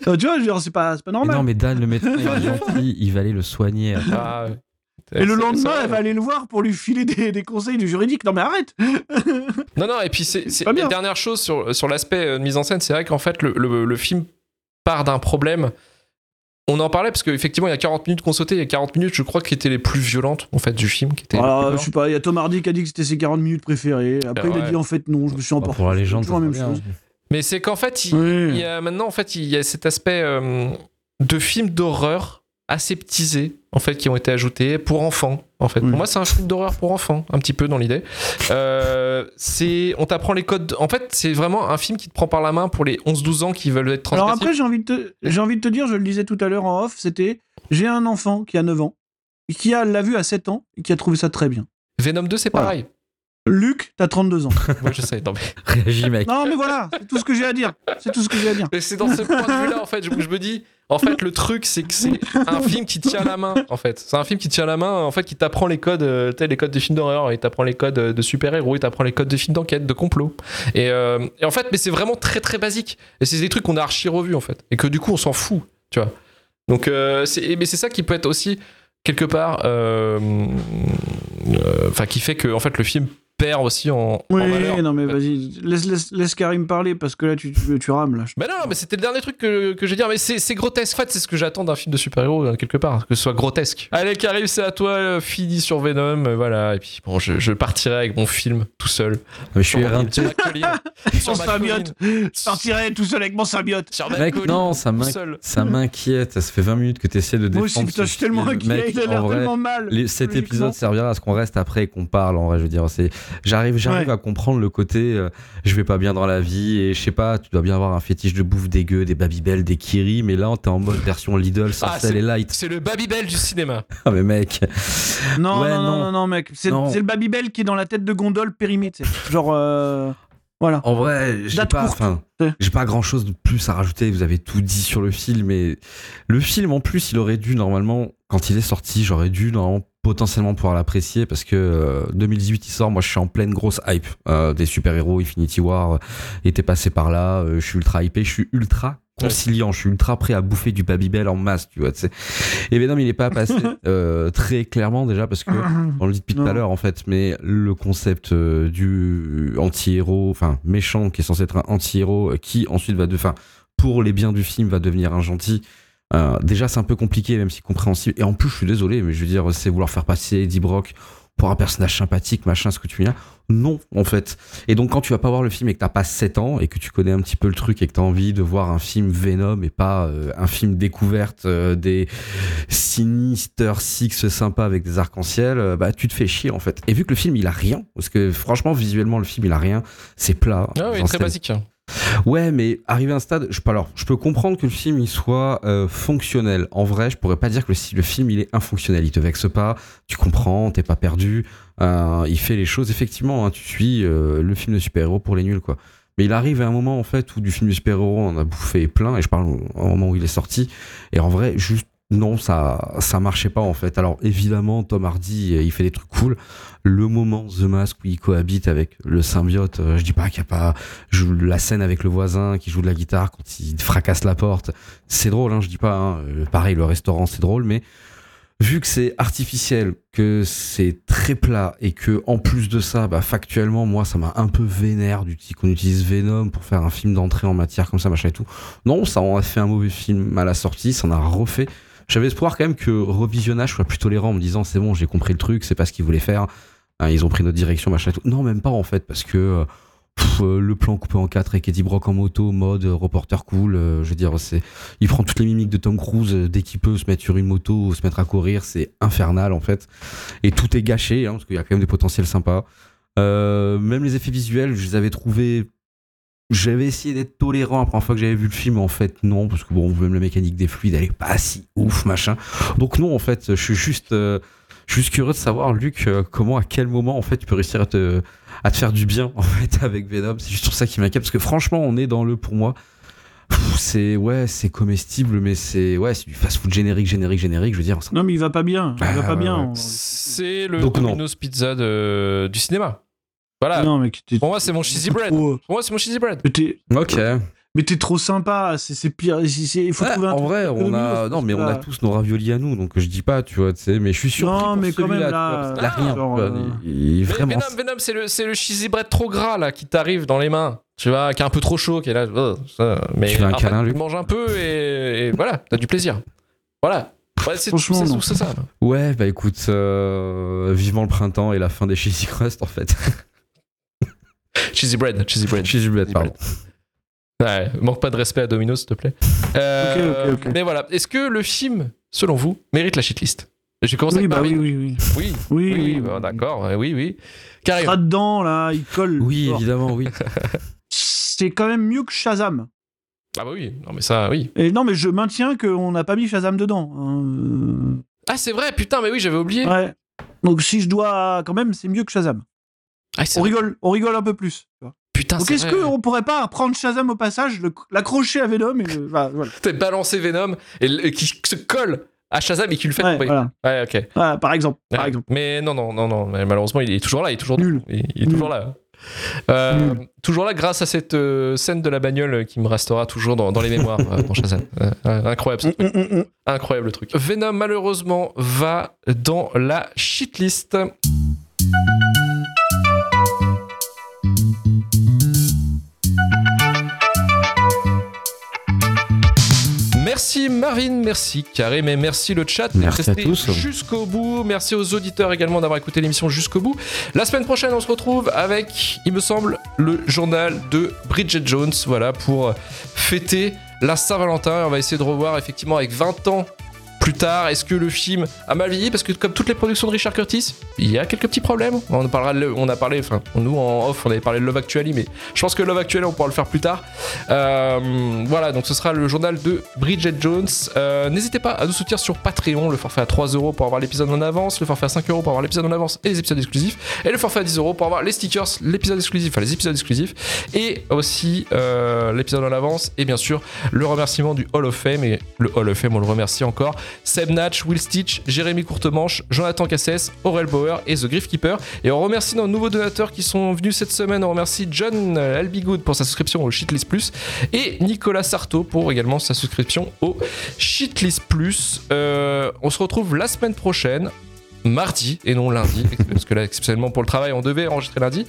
Euh, tu vois, c'est pas, c'est pas Mais normal. non, mais Dan, le médecin, il est gentil, il va aller le soigner. Ah, ouais. Et le lendemain, elle va aller le voir pour lui filer des, des conseils du juridique. Non, mais arrête Non, non, et puis c'est la dernière chose sur, sur l'aspect euh, de mise en scène, c'est vrai qu'en fait, le, le- le film part d'un problème. On en parlait parce qu'effectivement, il y a 40 minutes qu'on sautait, il y a 40 minutes, je crois, qui étaient les plus violentes en fait du film. Qui étaient les Alors, plus je sais pas, il y a Tom Hardy qui a dit que c'était ses 40 minutes préférées. Après, Ah il a dit en fait non, je me suis Bah, emporté. pour la légende, toujours la même chose. Mais c'est qu'en fait, il, y a maintenant, en fait, il y a cet aspect euh, de film d'horreur aseptisé, en fait, qui ont été ajoutés pour enfants. En fait, Oui. pour moi, c'est un film d'horreur pour enfants, un petit peu dans l'idée. Euh, c'est, on t'apprend les codes. En fait, c'est vraiment un film qui te prend par la main pour les 11-12 ans qui veulent être Alors après, j'ai envie, de te, j'ai envie de te dire, je le disais tout à l'heure en off, c'était j'ai un enfant qui a 9 ans, qui a, l'a vu à 7 ans et qui a trouvé ça très bien. Venom 2, c'est Voilà. pareil. Luc, t'as 32 ans. Moi, je sais. Non, mais, Réagis, mec. non, mais voilà, c'est tout ce que j'ai à dire. C'est tout ce que j'ai à dire. mais c'est dans ce point de vue-là, en fait, où je me dis. En fait, le truc, c'est que c'est un film qui tient la main, en fait. C'est un film qui tient la main, en fait, qui t'apprend les codes, euh, tu sais, les codes des films d'horreur, il t'apprend les codes euh, de super-héros, il t'apprend les codes de films d'enquête, de complot. Et, euh, et en fait, mais c'est vraiment très très basique. Et c'est des trucs qu'on a archi revus, en fait. Et que du coup, on s'en fout, tu vois. Donc, euh, c'est, mais c'est ça qui peut être aussi, quelque part, euh, euh, enfin, qui fait que, en fait, le film perd aussi en, en Oui, valeur. non, mais vas-y, laisse, laisse, laisse Karim parler parce que là, tu, tu, tu rames. Là. Mais non, mais c'était le dernier truc que, que j'ai dit. Mais c'est c'est grotesque. En fait, c'est ce que j'attends d'un film de super-héros, euh, quelque part. Que ce soit grotesque. Allez, Karim, c'est à toi. euh, Fini sur Venom. euh, Voilà. Et puis, bon, je, je partirai avec mon film tout seul. Mais je suis. Sur Mon ma symbiote. Je partirais tout seul avec mon symbiote. Sur ma Mec, non, ça m'inquiète. Ça m'inquiète, ça se fait 20 minutes que tu essaies de défendre. Moi aussi, putain, je suis tellement inquiet. Mec, il a en l'air tellement mal. les- cet épisode servira à ce qu'on reste après et qu'on parle en vrai je veux dire c'est j'arrive j'arrive Ouais. à comprendre le côté euh, je vais pas bien dans la vie et je sais pas tu dois bien avoir un fétiche de bouffe dégueu des Babybel des Kiri mais là t'es en mode version Lidl sans Ah, sel et light C'est le Babybel du cinéma. ah mais mec Non, Ouais, non, non, non. mec. C'est le Babybel qui est dans la tête de gondole périmée. Genre, euh, voilà. En vrai, j'ai pas, j'ai pas grand chose de plus à rajouter. Vous avez tout dit sur le film, et le film en plus, il aurait dû normalement, quand il est sorti, j'aurais dû normalement potentiellement pouvoir l'apprécier parce que euh, 2018 il sort. Moi, je suis en pleine grosse hype euh, des super héros. Infinity War euh, était passé par là. euh, je suis ultra hypé. Je suis ultra conciliant. Je suis ultra prêt à bouffer du Babybel en masse, tu vois. tu sais. Et Venom, il est pas passé euh, très clairement déjà parce que on le dit depuis tout à l'heure en fait, mais le concept euh, du anti-héros, enfin méchant qui est censé être un anti-héros, qui ensuite va de, enfin pour les biens du film va devenir un gentil. Euh, déjà c'est un peu compliqué même si compréhensible. Et en plus je suis désolé, mais je veux dire c'est vouloir faire passer Eddie Brock pour un personnage sympathique, machin, ce que tu viens. Non, en fait. Et donc, quand tu vas pas voir le film et que t'as pas 7 ans et que tu connais un petit peu le truc et que t'as envie de voir un film Venom et pas euh, un film découverte euh, des Sinister Six sympa avec des arcs-en-ciel, euh, bah, tu te fais chier, en fait. Et vu que le film, il a rien, parce que franchement, visuellement, le film, il a rien, c'est plat. Ah oui, très basique. Ouais, mais arrivé à un stade, je, alors, je peux comprendre que le film il soit euh, fonctionnel. En vrai, je pourrais pas dire que le, le film il est infonctionnel. Il te vexe pas, tu comprends, t'es pas perdu. Euh, il fait les choses effectivement. hein, tu suis euh, le film de super-héros pour les nuls, quoi. Mais il arrive à un moment en fait où du film de super-héros on a bouffé plein, et je parle au moment où il est sorti. Et en vrai, juste non, ça ça marchait pas en fait. Alors évidemment, Tom Hardy, euh, il fait des trucs cool. Le moment The Mask où il cohabite avec le symbiote, euh, je dis pas qu'il y a pas la scène avec le voisin qui joue de la guitare quand il fracasse la porte. C'est drôle, hein, je dis pas. hein. Euh, pareil, le restaurant, c'est drôle, mais vu que c'est artificiel, que c'est très plat et que en plus de ça, bah, factuellement, moi, ça m'a un peu vénère du qu'on utilise Venom pour faire un film d'entrée en matière comme ça, machin et tout. Non, ça en a fait un mauvais film à la sortie, ça en a refait. J'avais espoir quand même que revisionnage soit plus tolérant en me disant c'est bon, j'ai compris le truc, c'est pas ce qu'ils voulaient faire. Hein, ils ont pris notre direction, machin et tout. Non, même pas en fait, parce que euh, euh, le plan coupé en quatre avec Eddie Brock en moto, mode euh, reporter cool. je veux dire, c'est, il prend toutes les mimiques de Tom Cruise dès qu'il peut se mettre sur une moto, se mettre à courir, c'est infernal en fait. Et tout est gâché, hein, parce qu'il y a quand même des potentiels sympas. Même les effets visuels, je les avais trouvés. J'avais essayé d'être tolérant la première fois que j'avais vu le film, en fait non, parce que bon, même la mécanique des fluides, elle est pas si ouf, machin. Donc non, en fait, je suis juste, euh, je suis juste curieux de savoir, Luc, euh, comment, à quel moment, en fait, tu peux réussir à te, à te faire du bien, en fait, avec Venom. C'est juste sur ça qui m'inquiète, parce que franchement, on est dans le, pour moi, c'est, ouais, c'est comestible, mais c'est, ouais, c'est du fast-food générique, générique, générique, je veux dire. ça- Non, mais il va pas bien. Il Ah, va pas ouais, bien. ouais. C'est le Donc non. Domino's Pizza de- du cinéma. Voilà. Non, mais t'es Pour moi, c'est mon cheesy bread. trop- Pour moi, c'est mon cheesy bread. mais t'es- Ok. mais t'es trop sympa. C'est c'est pire. C'est- c'est- Il faut Ouais, trouver un en vrai, on a, non, mais on a tous nos raviolis à nous, donc je dis pas, tu vois, tu sais, mais je suis sûr. Non, mais quand même, là, là, rien. genre, euh, il- il- Mais vraiment. Venom, Venom, c'est le, c'est le cheesy bread trop gras là qui t'arrive dans les mains. Tu vois, qui est un peu trop chaud, qui est là. oh, ça. Mais Tu veux un câlin, Luc tu manges un peu et, et voilà, t'as du plaisir. Voilà. Ouais, c'est Franchement, c'est- non. c'est ça. Ouais, bah écoute, euh, vivement le printemps et la fin des cheesy crust en fait. Cheesy bread, cheesy bread. cheesy bread, pardon. Ouais, manque pas de respect à Domino's, s'il te plaît. Euh, Ok, ok, ok. Mais voilà, est-ce que le film, selon vous, mérite la shitlist? J'ai commencé Oui, bah oui, oui, oui. Oui, Oui, oui, oui, bah, oui. d'accord, oui, oui. Carré. Sera dedans, là, il colle. Oui, fort. évidemment, oui. C'est quand même mieux que Shazam. Ah bah oui, non mais ça, oui. Et non, mais je maintiens qu'on n'a pas mis Shazam dedans. hein. Ah c'est vrai, putain, mais oui, j'avais oublié. Euh, Ouais. Donc si je dois, quand même, c'est mieux que Shazam. Ah, On vrai. rigole, on rigole un peu plus. Putain, Donc c'est est-ce qu'on pourrait pas prendre Shazam au passage, le- l'accrocher à Venom et le- voilà. T'as balancé Venom et, le- et qui se colle à Shazam et qui le fait Ouais, tomber. voilà. Ouais, ok. Voilà, par exemple, par Ouais. exemple. Mais non, non, non, non. mais malheureusement, il est toujours là. Il est toujours, Nul. il, il est Nul. toujours là. Euh, Nul. toujours là grâce à cette euh, scène de la bagnole qui me restera toujours dans, dans les mémoires euh, dans Shazam. Euh, euh, incroyable, ce truc. Mm, mm, mm. incroyable truc. Venom malheureusement va dans la shitlist. Merci Marvin, merci Carré, mais merci le chat d'être Merci à tous. jusqu'au bout. Merci aux auditeurs également d'avoir écouté l'émission jusqu'au bout. La semaine prochaine, on se retrouve avec, il me semble, le journal de Bridget Jones. Voilà, pour fêter la Saint-Valentin. On va essayer de revoir effectivement avec 20 ans plus tard. Est-ce que le film a mal vieilli Parce que comme toutes les productions de Richard Curtis, il y a quelques petits problèmes. On parlera, de- on a parlé, enfin nous en off, on avait parlé de Love Actually, mais je pense que Love Actually, on pourra le faire plus tard. Euh, voilà, donc ce sera le journal de Bridget Jones. Euh, N'hésitez pas à nous soutenir sur Patreon, le forfait à 3 euros pour avoir l'épisode en avance, le forfait à 5 euros pour avoir l'épisode en avance et les épisodes exclusifs, et le forfait à 10 euros pour avoir les stickers, l'épisode exclusif, enfin les épisodes exclusifs, et aussi euh, l'épisode en avance, et bien sûr le remerciement du Hall of Fame, et le Hall of Fame, on le remercie encore, Seb Natch, Will Stitch, Jérémy Courtemanche, Jonathan Cassès, Aurel Bauer et The Griff Keeper. Et on remercie nos nouveaux donateurs qui sont venus cette semaine. On remercie John Albigood pour sa souscription au Shitlist Plus et Nicolas Sarto pour également sa souscription au Shitlist Plus. Euh, on se retrouve la semaine prochaine. Mardi et non lundi, parce que là, exceptionnellement pour le travail, on devait enregistrer lundi.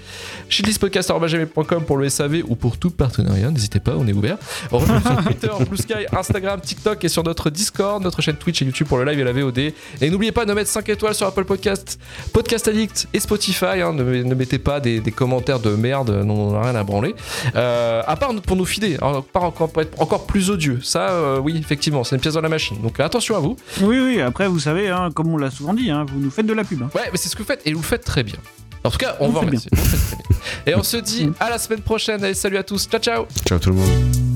shitlistpodcast.com pour le SAV ou pour tout partenariat, n'hésitez pas, on est ouvert. On sur Twitter, Blue Sky, Instagram, TikTok et sur notre Discord, notre chaîne Twitch et YouTube pour le live et la VOD. Et n'oubliez pas de mettre 5 étoiles sur Apple Podcast, Podcast Addict et Spotify. hein. ne, ne mettez pas des, des commentaires de merde, non, on n'a rien à branler. Euh, à part pour nous fider, hein, à part encore, pour être encore plus odieux. Ça, euh, oui, effectivement, c'est une pièce dans la machine. Donc attention à vous. Oui, oui, après, vous savez, hein, comme on l'a souvent dit, hein, vous nous faites de la pub. hein. Ouais, mais c'est ce que vous faites et vous le faites très bien. En tout cas, on. Vous le faites très bien. Et on se dit à la semaine prochaine. Allez, salut à tous. Ciao, ciao. Ciao tout le monde.